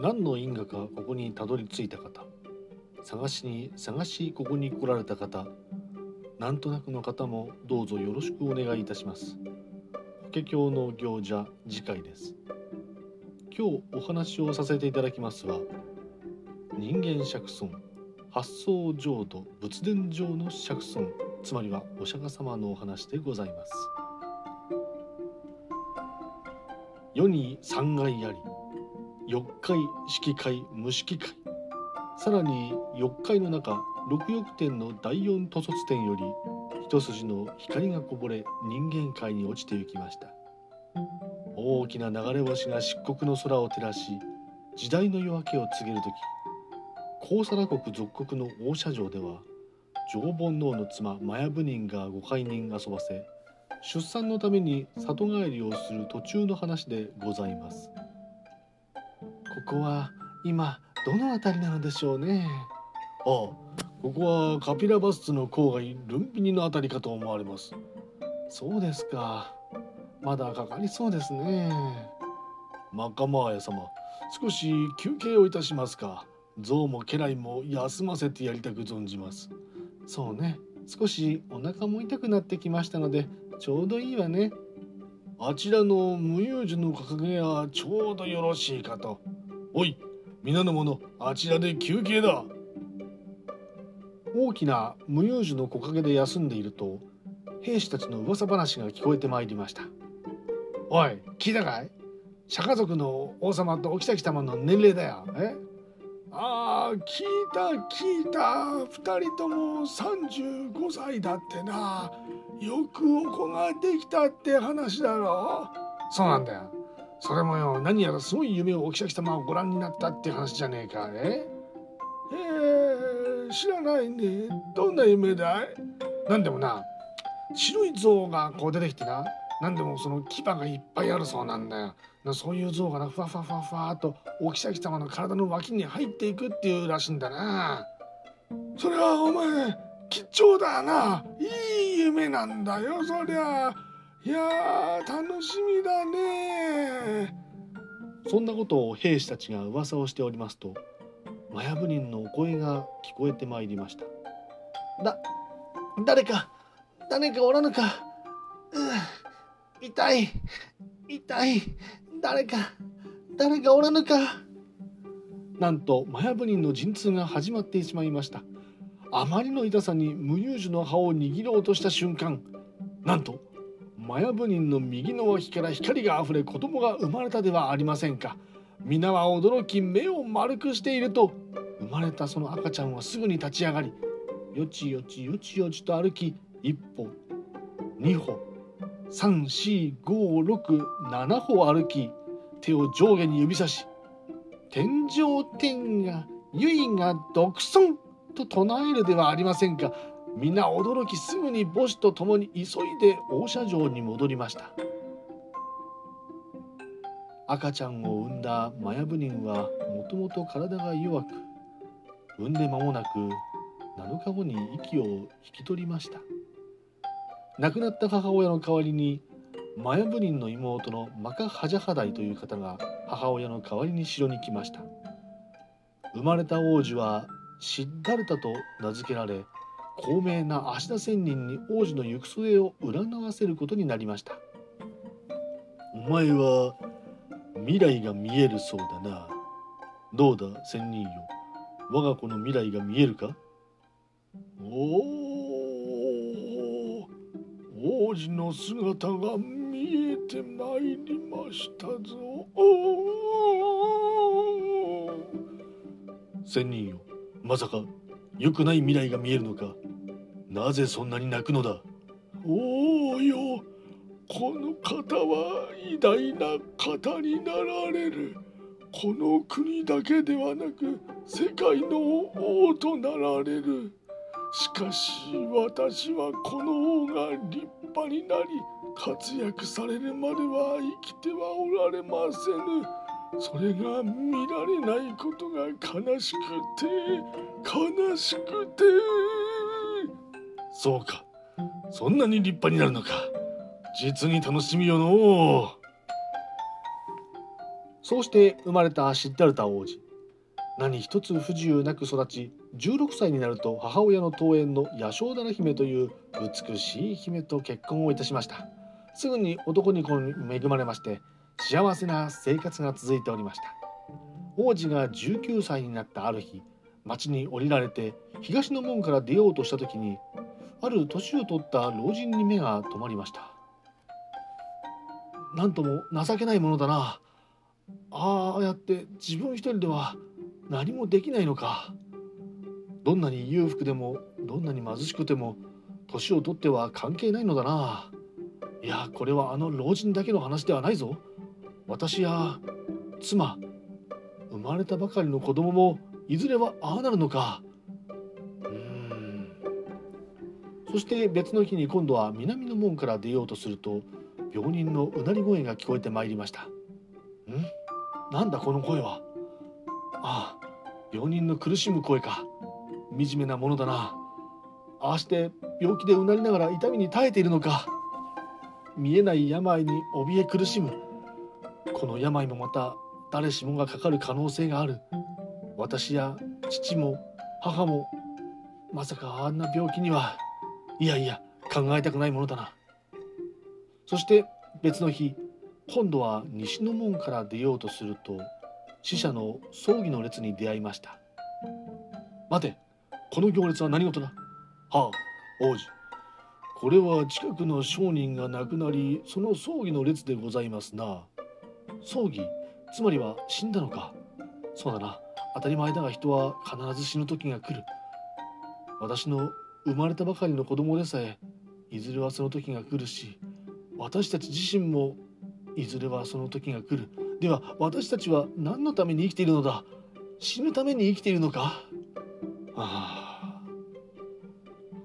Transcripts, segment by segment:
何の因果かここにたどり着いた方。探しに探しここに来られた方。なんとなくの方もどうぞよろしくお願いいたします。法華経の行者次回です。今日お話をさせていただきますは人間釈尊発想浄土仏殿上の釈尊つまりはお釈迦様のお話でございます。世に三階あり四階式階無式階さらに四階の中六翼天の第四図卒天より一筋の光がこぼれ人間界に落ちてゆきました。大きな流れ星が漆黒の空を照らし時代の夜明けを告げる時高皿国属国の大社城では上煩悩の妻マヤ部人がご懐人遊ばせ出産のために里帰りをする途中の話でございます。ここは今どの辺りなのでしょうね？ああここはカピラバスツの郊外ルンピニの辺りかと思われます。そうですか。まだかかりそうですね。マカマーヤ様少し休憩をいたしますか。象も家来も休ませてやりたく存じます。そうね。少しお腹も痛くなってきましたのでちょうどいいわね。あちらの無有樹の掲げはちょうどよろしいかとおい皆の者あちらで休憩だ。大きな無有樹の木陰で休んでいると兵士たちの噂話が聞こえてまいりました。おい聞いたかい？釈迦族の王様とお妃様の年齢だよ。え？ああ聞いた聞いた。二人とも35歳だってな。よくお子ができたって話だろ。そうなんだよそれもよ何やらすごい夢をお妃様をご覧になったって話じゃねえかええー、知らないね。どんな夢だい？なんでもな。白い像がこう出てきてな。何でもその牙がいっぱいあるそうなんだよ。なそういう像がなふわふわふわふわとお妃様の体の脇に入っていくっていうらしいんだな。それはお前貴重だな。いい夢なんだよそりゃ。いや楽しみだね。そんなことを兵士たちが噂をしておりますとマヤ部人のお声が聞こえてまいりました。だ誰か誰かおらぬか。う痛い痛い誰か誰かおらぬか。なんとマヤ部人の陣痛が始まってしまいました。あまりの痛さに無有樹の葉を握ろうとした瞬間なんとマヤ部人の右の脇から光があふれ子供が生まれたではありませんか。皆は驚き目を丸くしていると生まれたその赤ちゃんはすぐに立ち上がりよちよちよちよちと歩き一歩二歩34567歩歩き手を上下に指さし天上天が唯が独尊と唱えるではありませんか。皆驚きすぐに母子と共に急いで王社城に戻りました。赤ちゃんを産んだマヤ部人はもともと体が弱く産んで間もなく7日後に息を引き取りました。亡くなった母親の代わりにマヤブ人の妹のマカハジャハダイという方が母親の代わりに城に来ました。生まれた王子はシッダルタと名付けられ高名な芦田仙人に王子の行く末を占わせることになりました。お前は未来が見えるそうだな。どうだ仙人よ。我が子の未来が見えるか？おお王子の姿が見えてまいりましたぞ。仙人よ、まさか良くない未来が見えるのか？なぜそんなに泣くのだ？おおよ、この方は偉大な方になられる。この国だけではなく世界の王となられる。しかし私はこの王が立派になり活躍されるまでは生きてはおられませぬ。それが見られないことが悲しくて悲しくてそうか。そんなに立派になるのか。実に楽しみよのそうして生まれたシッダルタ王子。何一つ不自由なく育ち16歳になると母親の桃園のヤショウダラ姫という美しい姫と結婚をいたしました。すぐに男に子に恵まれまして幸せな生活が続いておりました。王子が19歳になったある日町に降りられて東の門から出ようとした時にある年を取った老人に目が留まりました。なんとも情けないものだな。ああやって自分一人では何もできないのか。どんなに裕福でもどんなに貧しくても年を取っては関係ないのだな。いやこれはあの老人だけの話ではないぞ。私や妻生まれたばかりの子供もいずれはああなるのか。そして別の日に今度は南の門から出ようとすると病人のうなり声が聞こえてまいりました。ん？なんだこの声は？ああ病人の苦しむ声か。惨めなものだな。ああして病気でうなりながら痛みに耐えているのか。見えない病に怯え苦しむ。この病もまた誰しもがかかる可能性がある。私や父も母もまさかあんな病気には。いやいや考えたくないものだな。そして別の日今度は西の門から出ようとすると死者の葬儀の列に出会いました。待てこの行列は何事だ？はあ王子。これは近くの商人が亡くなりその葬儀の列でございますな。葬儀つまりは死んだのか。そうだな。当たり前だが人は必ず死ぬ時が来る。私の生まれたばかりの子供でさえいずれはその時が来るし私たち自身もいずれはその時が来る。では私たちは何のために生きているのだ？死ぬために生きているのか？ああ。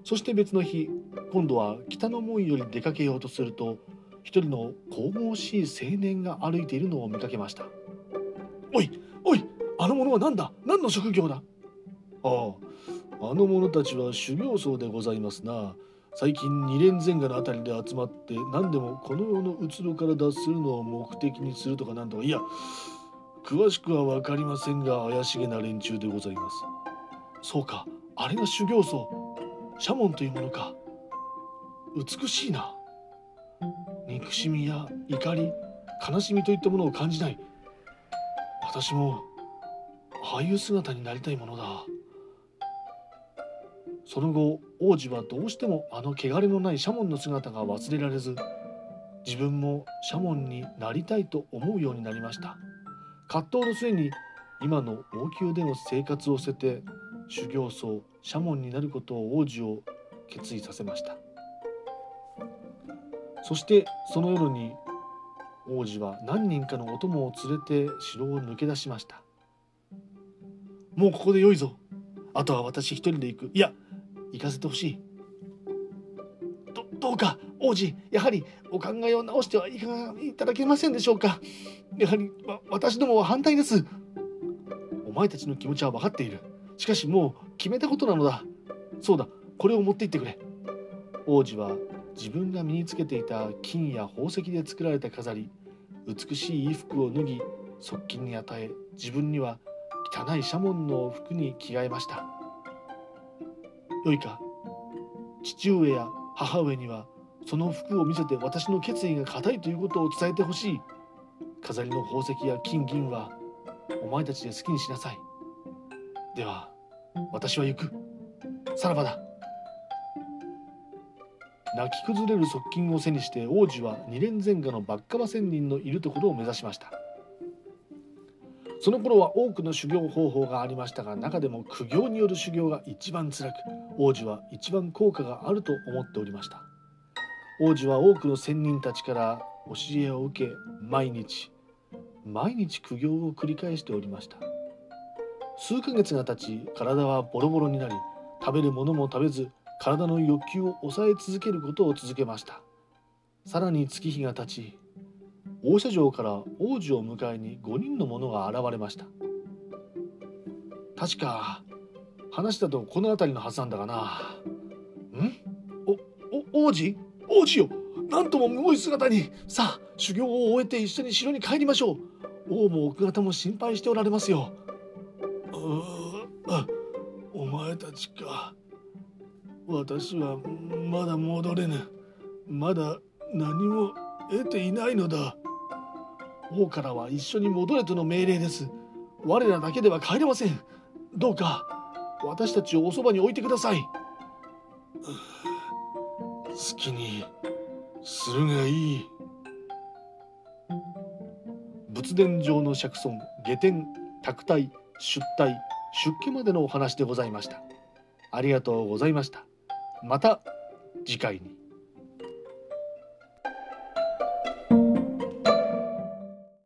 そして別の日今度は北の門より出かけようとすると一人の神々しい青年が歩いているのを見かけましたおいおいあの者は何だ？何の職業だあああの者たちは修行僧でございますな。最近二連前後のあたりで集まって何でもこの世のうつろから脱するのを目的にするとかなんとか。いや詳しくは分かりませんが怪しげな連中でございます。そうかあれが修行僧。シャモンというものか。美しいな。憎しみや怒り悲しみといったものを感じない。私もああいう姿になりたいものだ。その後王子はどうしてもあの汚れのないシャモンの姿が忘れられず自分もシャモンになりたいと思うようになりました。葛藤の末に今の王宮での生活を捨てて修行僧シャモンになることを王子を決意させました。そしてその夜に王子は何人かのお供を連れて城を抜け出しました。もうここでよいぞ。あとは私一人で行く。いや行かせてほしい。どどうか王子やはりお考えを直してはいかがいただけませんでしょうか。やはり私どもは反対です。お前たちの気持ちは分かっている。しかしもう決めたことなのだ。そうだこれを持って行ってくれ。王子は自分が身につけていた金や宝石で作られた飾り美しい衣服を脱ぎ側近に与え自分には汚いシャモンの服に着替えました。よいか父上や母上にはその服を見せて私の決意が固いということを伝えてほしい。飾りの宝石や金銀はお前たちで好きにしなさい。では私は行く。さらばだ。泣き崩れる側近を背にして王子は二連前下のバッカバ仙人のいるところを目指しました。その頃は多くの修行方法がありましたが中でも苦行による修行が一番辛く王子は一番効果があると思っておりました。王子は多くの仙人たちから教えを受け毎日毎日苦行を繰り返しておりました。数ヶ月が経ち体はボロボロになり食べるものも食べず体の欲求を抑え続けることを続けました。さらに月日が経ち王社城から王子を迎えに5人の者が現れました。確か話だとこの辺りのはずなんだがな。ん？おお王子？王子よ。なんともむごい姿に。さあ修行を終えて一緒に城に帰りましょう。王も奥方も心配しておられますよ。あお前たちか。私はまだ戻れぬ。まだ何も得ていないのだ。王からは一緒に戻れとの命令です。我らだけでは帰れません。どうか私たちをおそばに置いてください。好きにするがいい。仏殿上の釈尊下天卓体出体出家までのお話でございました。ありがとうございました。また次回に